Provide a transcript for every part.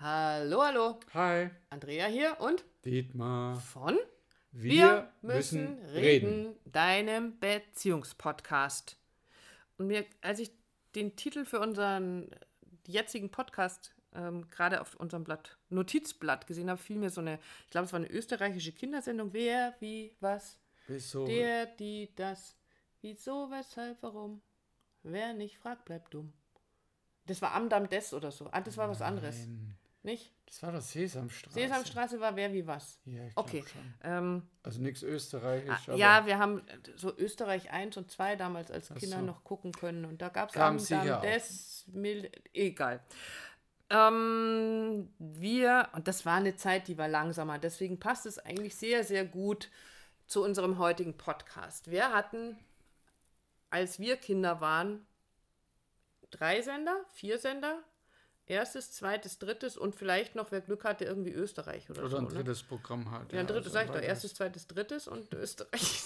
Hallo, hallo. Hi, Andrea hier und Dietmar. von Wir, müssen reden. deinem Beziehungspodcast. Und mir, als ich den Titel für unseren jetzigen Podcast ähm, gerade auf unserem Blatt, Notizblatt gesehen habe, fiel mir so eine, ich glaube, es war eine österreichische Kindersendung. Wer, wie, was, Wieso? der, die, das, wieso, weshalb, warum. Wer nicht fragt, bleibt dumm. Das war Amdam des oder so. Ah, das war was anderes. Nein, Nicht? Das war doch Sesamstraße. Sesamstraße war wer wie was. Ja, ich Okay. schon. Ähm, Also nichts Österreichisch, ah, ja, wir haben so Österreich 1 und 2 damals als Kinder so. noch gucken können. Und da gab es auch. des Mil Egal. Ähm, wir, und das war eine Zeit, die war langsamer. Deswegen passt es eigentlich sehr, sehr gut zu unserem heutigen Podcast. Wir hatten, als wir Kinder waren, drei Sender, vier Sender. Erstes, zweites, drittes und vielleicht noch, wer Glück hatte, irgendwie Österreich oder, oder so. ein ne? drittes Programm halt. Ja, ein drittes, also sag ich doch, erstes, zweites, drittes und Österreich.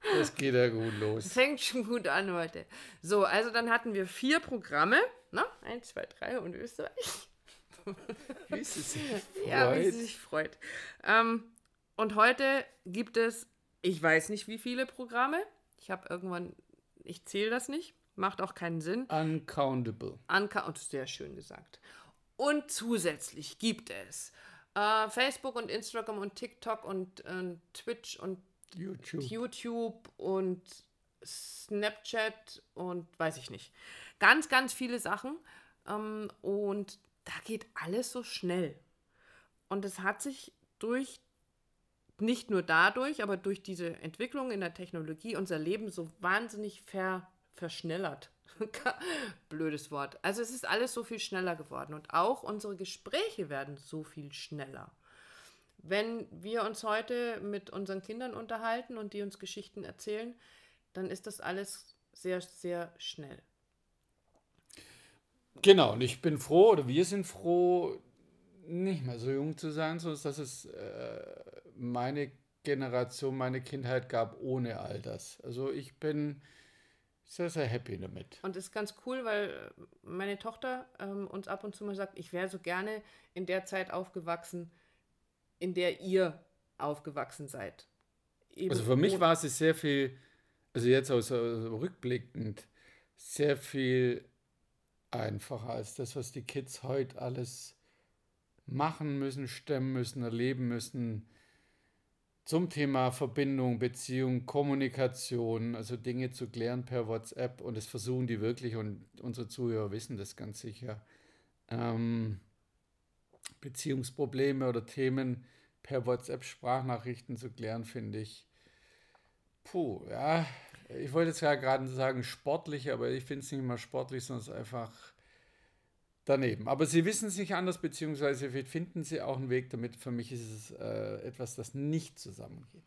Das geht ja gut los. Fängt schon gut an heute. So, also dann hatten wir vier Programme. Ne? Eins, zwei, drei und Österreich. Wie es sich Ja, wie freut. sie sich freut. Ähm, und heute gibt es, ich weiß nicht wie viele Programme. Ich habe irgendwann, ich zähle das nicht. Macht auch keinen Sinn. Uncountable. Anka und sehr schön gesagt. Und zusätzlich gibt es äh, Facebook und Instagram und TikTok und äh, Twitch und YouTube. YouTube und Snapchat und weiß ich nicht. Ganz, ganz viele Sachen. Ähm, und da geht alles so schnell. Und es hat sich durch, nicht nur dadurch, aber durch diese Entwicklung in der Technologie unser Leben so wahnsinnig ver, verschnellert. Blödes Wort. Also es ist alles so viel schneller geworden und auch unsere Gespräche werden so viel schneller. Wenn wir uns heute mit unseren Kindern unterhalten und die uns Geschichten erzählen, dann ist das alles sehr, sehr schnell. Genau, und ich bin froh, oder wir sind froh, nicht mehr so jung zu sein, sondern dass es äh, meine Generation, meine Kindheit gab ohne all das. Also ich bin sehr, sehr happy damit. Und das ist ganz cool, weil meine Tochter ähm, uns ab und zu mal sagt, ich wäre so gerne in der Zeit aufgewachsen, in der ihr aufgewachsen seid. Eben Also für mich war es sehr viel, also jetzt aus, aus rückblickend, sehr viel einfacher als das, was die Kids heute alles machen müssen, stemmen müssen, erleben müssen. Zum Thema Verbindung, Beziehung, Kommunikation, also Dinge zu klären per WhatsApp und das versuchen die wirklich und unsere Zuhörer wissen das ganz sicher. Ähm, Beziehungsprobleme oder Themen per WhatsApp-Sprachnachrichten zu klären, finde ich. Puh, ja. Ich wollte jetzt ja gerade sagen sportlich, aber ich finde es nicht mal sportlich, sondern es ist einfach daneben. Aber sie wissen es nicht anders, beziehungsweise finden sie auch einen Weg damit. Für mich ist es äh, etwas, das nicht zusammengeht.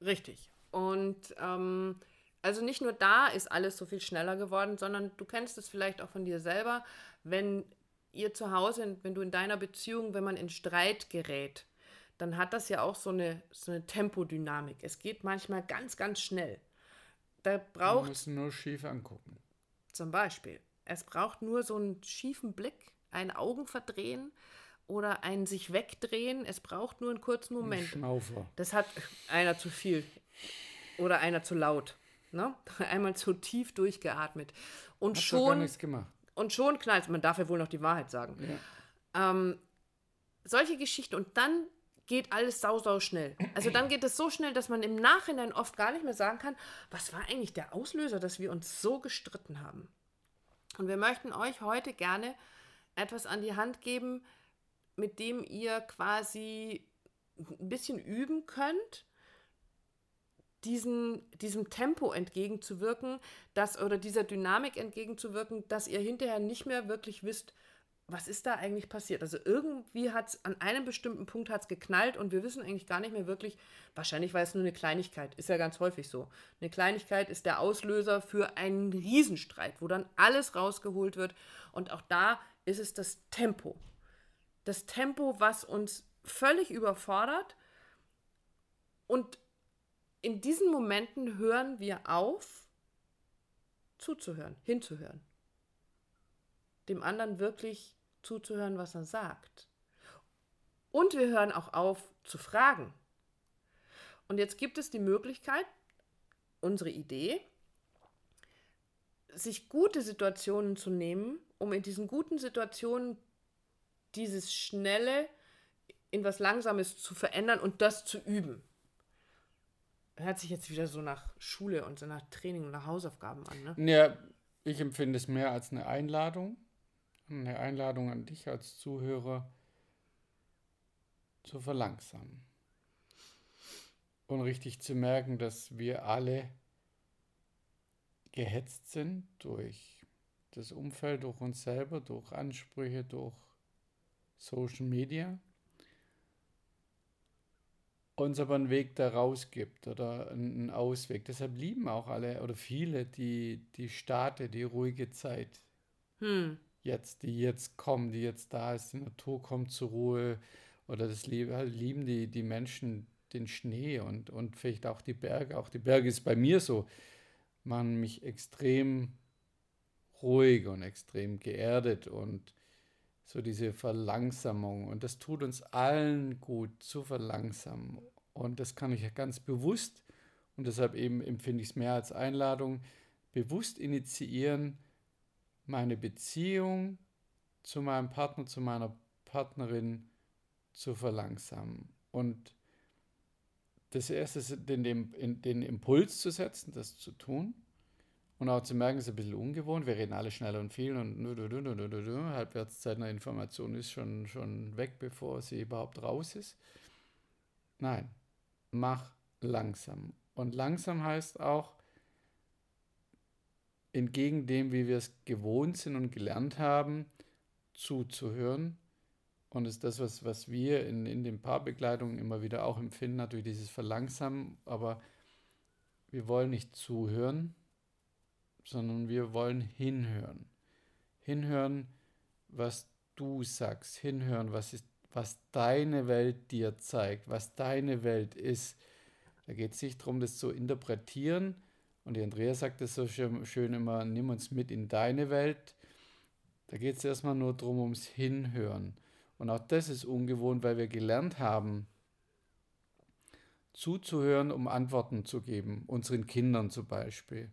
Richtig. Und ähm, also nicht nur da ist alles so viel schneller geworden, sondern du kennst es vielleicht auch von dir selber, wenn ihr zu Hause, wenn du in deiner Beziehung, wenn man in Streit gerät, dann hat das ja auch so eine, so eine Tempodynamik. Es geht manchmal ganz, ganz schnell. Da braucht müssen nur schief angucken. zum Beispiel, es braucht nur so einen schiefen Blick, ein Augenverdrehen oder ein sich wegdrehen. Es braucht nur einen kurzen Ein Moment. Schnaufer. Das hat einer zu viel oder einer zu laut. Ne? Einmal zu tief durchgeatmet. Und Hat doch gar schon, nichts gemacht. und schon knallt Man darf ja wohl noch die Wahrheit sagen. Ja. Ähm, solche Geschichten und dann geht alles sau, sau schnell. Also dann geht es so schnell, dass man im Nachhinein oft gar nicht mehr sagen kann, was war eigentlich der Auslöser, dass wir uns so gestritten haben. Und wir möchten euch heute gerne etwas an die Hand geben, mit dem ihr quasi ein bisschen üben könnt, diesen, diesem Tempo entgegenzuwirken, dass, oder dieser Dynamik entgegenzuwirken, dass ihr hinterher nicht mehr wirklich wisst, was ist da eigentlich passiert. Also irgendwie hat es an einem bestimmten Punkt hat's geknallt und wir wissen eigentlich gar nicht mehr wirklich, wahrscheinlich war es nur eine Kleinigkeit, ist ja ganz häufig so. Eine Kleinigkeit ist der Auslöser für einen Riesenstreit, wo dann alles rausgeholt wird und auch da ist es das Tempo. Das Tempo, was uns völlig überfordert und in diesen Momenten hören wir auf, zuzuhören, hinzuhören. Dem anderen wirklich zuzuhören, was er sagt. Und wir hören auch auf zu fragen. Und jetzt gibt es die Möglichkeit, unsere Idee, sich gute Situationen zu nehmen, um in diesen guten Situationen dieses Schnelle in was Langsames zu verändern und das zu üben. Hört sich jetzt wieder so nach Schule und so nach Training und nach Hausaufgaben an, ne? Ja, ich empfinde es mehr als eine Einladung. Eine Einladung an dich als Zuhörer zu verlangsamen. Und richtig zu merken, dass wir alle gehetzt sind durch das Umfeld, durch uns selber, durch Ansprüche, durch Social Media. Uns aber einen Weg daraus gibt oder einen Ausweg. Deshalb lieben auch alle oder viele die, die Starte, die ruhige Zeit. Hm. Jetzt, die jetzt kommen, die jetzt da ist, die Natur kommt zur Ruhe oder das lieben die, die Menschen den Schnee und, und vielleicht auch die Berge. Auch die Berge ist bei mir so machen mich extrem ruhig und extrem geerdet und so diese Verlangsamung. Und das tut uns allen gut zu verlangsamen. Und das kann ich ganz bewusst und deshalb eben empfinde ich es mehr als Einladung, bewusst initiieren, meine Beziehung zu meinem Partner, zu meiner Partnerin zu verlangsamen. Und das erste ist, den, den, den Impuls zu setzen, das zu tun. Und auch zu merken, es ist ein bisschen ungewohnt. Wir reden alle schnell und viel und. Halbwertszeit einer Information ist schon, schon weg, bevor sie überhaupt raus ist. Nein, mach langsam. Und langsam heißt auch, entgegen dem, wie wir es gewohnt sind und gelernt haben, zuzuhören und ist das, was, was wir in, in den Paarbegleitungen immer wieder auch empfinden, natürlich dieses Verlangsamen, aber wir wollen nicht zuhören, sondern wir wollen hinhören. Hinhören, was du sagst, hinhören, was, ist, was deine Welt dir zeigt, was deine Welt ist. Da geht es nicht darum, das zu interpretieren. Und die Andrea sagt es so schön, schön immer, nimm uns mit in deine Welt. Da geht es erstmal nur darum, ums Hinhören. Und auch das ist ungewohnt, weil wir gelernt haben, zuzuhören, um Antworten zu geben, unseren Kindern zum Beispiel.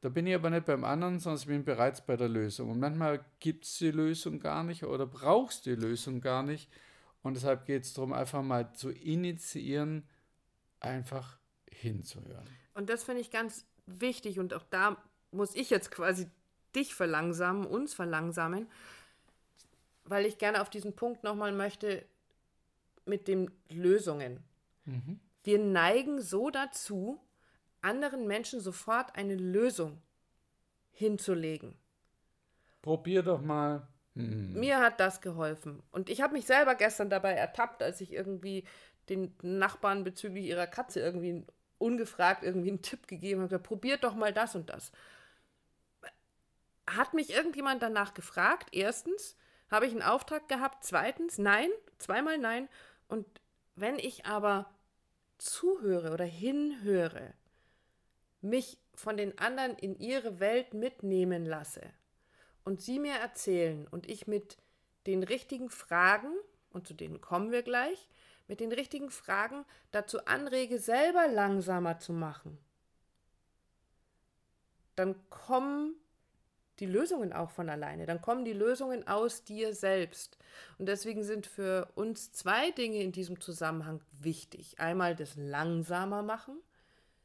Da bin ich aber nicht beim anderen, sondern ich bin bereits bei der Lösung. Und manchmal gibt es die Lösung gar nicht oder brauchst die Lösung gar nicht. Und deshalb geht es darum, einfach mal zu initiieren, einfach hinzuhören. Und das finde ich ganz wichtig und auch da muss ich jetzt quasi dich verlangsamen, uns verlangsamen, weil ich gerne auf diesen Punkt nochmal möchte mit den Lösungen. Mhm. Wir neigen so dazu, anderen Menschen sofort eine Lösung hinzulegen. Probier doch mal. Hm. Mir hat das geholfen. Und ich habe mich selber gestern dabei ertappt, als ich irgendwie den Nachbarn bezüglich ihrer Katze irgendwie ungefragt irgendwie einen Tipp gegeben habe. Probiert doch mal das und das. Hat mich irgendjemand danach gefragt? Erstens. Habe ich einen Auftrag gehabt? Zweitens, nein, zweimal nein. Und wenn ich aber zuhöre oder hinhöre, mich von den anderen in ihre Welt mitnehmen lasse und sie mir erzählen und ich mit den richtigen Fragen, und zu denen kommen wir gleich, mit den richtigen Fragen dazu anrege, selber langsamer zu machen, dann kommen die Lösungen auch von alleine. Dann kommen die Lösungen aus dir selbst. Und deswegen sind für uns zwei Dinge in diesem Zusammenhang wichtig. Einmal das langsamer machen.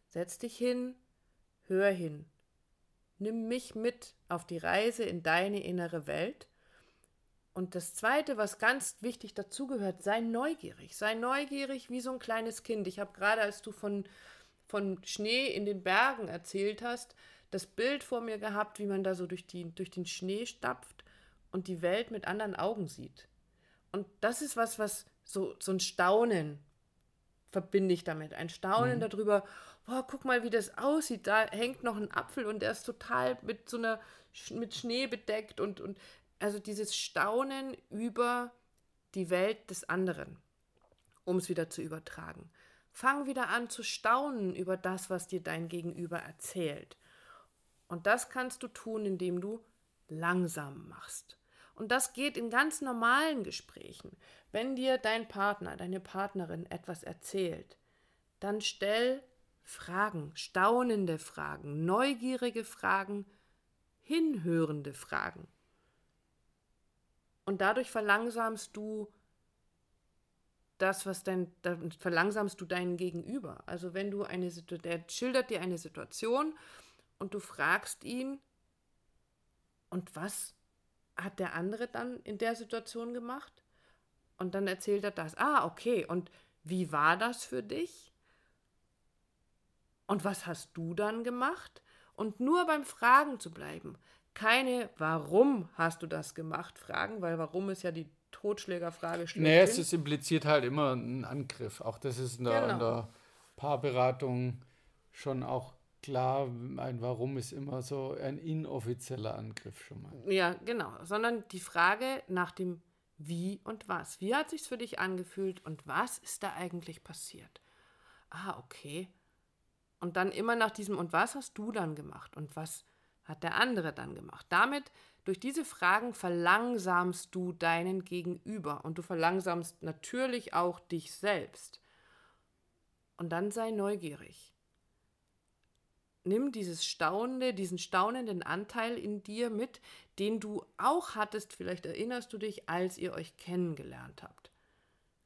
Setz dich hin, hör hin. Nimm mich mit auf die Reise in deine innere Welt. Und das Zweite, was ganz wichtig dazugehört, sei neugierig. Sei neugierig wie so ein kleines Kind. Ich habe gerade, als du von, von Schnee in den Bergen erzählt hast, das Bild vor mir gehabt, wie man da so durch, die, durch den Schnee stapft und die Welt mit anderen Augen sieht. Und das ist was, was so, so ein Staunen verbinde ich damit. Ein Staunen mhm. darüber, boah, guck mal, wie das aussieht. Da hängt noch ein Apfel und der ist total mit so einer mit Schnee bedeckt und, und also dieses Staunen über die Welt des anderen, um es wieder zu übertragen. Fang wieder an zu staunen über das, was dir dein Gegenüber erzählt. Und das kannst du tun, indem du langsam machst. Und das geht in ganz normalen Gesprächen. Wenn dir dein Partner, deine Partnerin etwas erzählt, dann stell Fragen, staunende Fragen, neugierige Fragen, hinhörende Fragen. Und dadurch verlangsamst du das, was dein, dann verlangsamst du deinen Gegenüber. Also wenn du eine Situation, der schildert dir eine Situation und du fragst ihn, und was hat der andere dann in der Situation gemacht? Und dann erzählt er das. Ah, okay. Und wie war das für dich? Und was hast du dann gemacht? Und nur beim Fragen zu bleiben. Keine, warum hast du das gemacht, Fragen, weil warum ist ja die Totschlägerfrage schlechthin. Nee, es impliziert halt immer einen Angriff. Auch das ist in der, genau. in der Paarberatung schon auch klar, ein Warum ist immer so ein inoffizieller Angriff schon mal. Ja, genau. Sondern die Frage nach dem Wie und Was. Wie hat sich's für dich angefühlt und was ist da eigentlich passiert? Ah, okay. Und dann immer nach diesem Und was hast du dann gemacht und was hat der andere dann gemacht? Damit, durch diese Fragen verlangsamst du deinen Gegenüber und du verlangsamst natürlich auch dich selbst. Und dann sei neugierig nimm dieses staunende, diesen staunenden Anteil in dir mit, den du auch hattest, vielleicht erinnerst du dich, als ihr euch kennengelernt habt.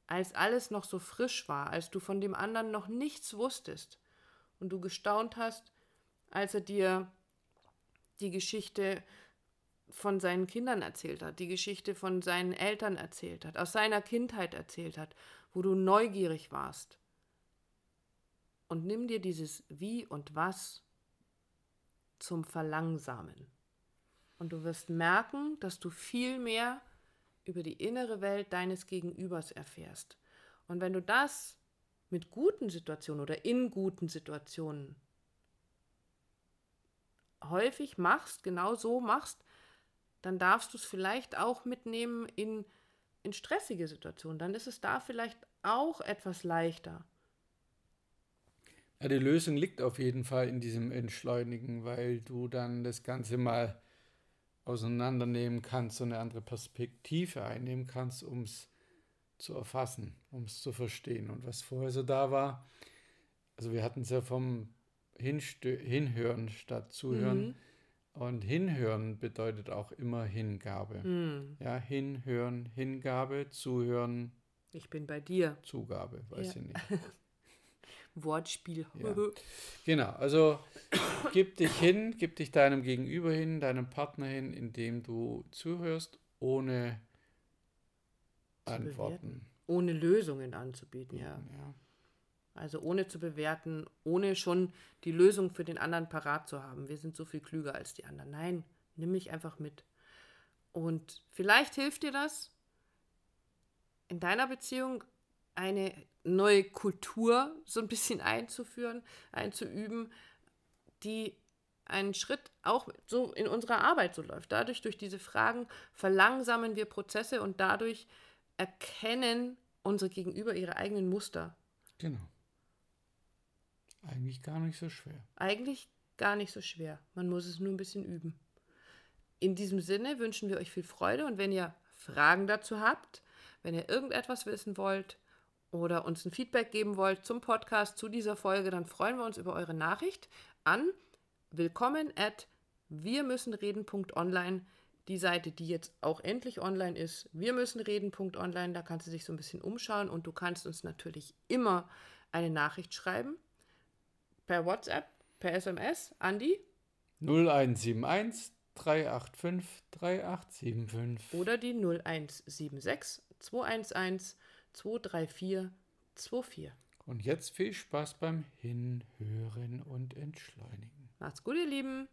Als alles noch so frisch war, als du von dem anderen noch nichts wusstest und du gestaunt hast, als er dir die Geschichte von seinen Kindern erzählt hat, die Geschichte von seinen Eltern erzählt hat, aus seiner Kindheit erzählt hat, wo du neugierig warst. Und nimm dir dieses Wie und Was zum Verlangsamen. Und du wirst merken, dass du viel mehr über die innere Welt deines Gegenübers erfährst. Und wenn du das mit guten Situationen oder in guten Situationen häufig machst, genau so machst, dann darfst du es vielleicht auch mitnehmen in, in stressige Situationen. Dann ist es da vielleicht auch etwas leichter. Ja, die Lösung liegt auf jeden Fall in diesem Entschleunigen, weil du dann das Ganze mal auseinandernehmen kannst, und eine andere Perspektive einnehmen kannst, um es zu erfassen, um es zu verstehen. Und was vorher so da war, also wir hatten es ja vom Hinhören statt Zuhören. Mhm. Und Hinhören bedeutet auch immer Hingabe. Mhm. Ja, Hinhören, Hingabe, Zuhören. Ich bin bei dir. Zugabe, weiß ja. ich nicht. Wortspiel. Ja. Genau, also gib dich hin, gib dich deinem Gegenüber hin, deinem Partner hin, indem du zuhörst, ohne Antworten. Bewerten. Ohne Lösungen anzubieten, ja. ja. Also ohne zu bewerten, ohne schon die Lösung für den anderen parat zu haben. Wir sind so viel klüger als die anderen. Nein, nimm mich einfach mit. Und vielleicht hilft dir das in deiner Beziehung eine neue Kultur so ein bisschen einzuführen, einzuüben, die einen Schritt auch so in unserer Arbeit so läuft. Dadurch, durch diese Fragen verlangsamen wir Prozesse und dadurch erkennen unsere Gegenüber ihre eigenen Muster. Genau. Eigentlich gar nicht so schwer. Eigentlich gar nicht so schwer. Man muss es nur ein bisschen üben. In diesem Sinne wünschen wir euch viel Freude und wenn ihr Fragen dazu habt, wenn ihr irgendetwas wissen wollt, oder uns ein Feedback geben wollt zum Podcast, zu dieser Folge, dann freuen wir uns über eure Nachricht an willkommen at wir müssen reden.online. Die Seite, die jetzt auch endlich online ist, wir müssen reden.online, da kannst du dich so ein bisschen umschauen und du kannst uns natürlich immer eine Nachricht schreiben. Per WhatsApp, per SMS, Andi 0171 385 3875 oder die 0176 211 23424. Und jetzt viel Spaß beim Hinhören und Entschleunigen. Macht's gut, ihr Lieben.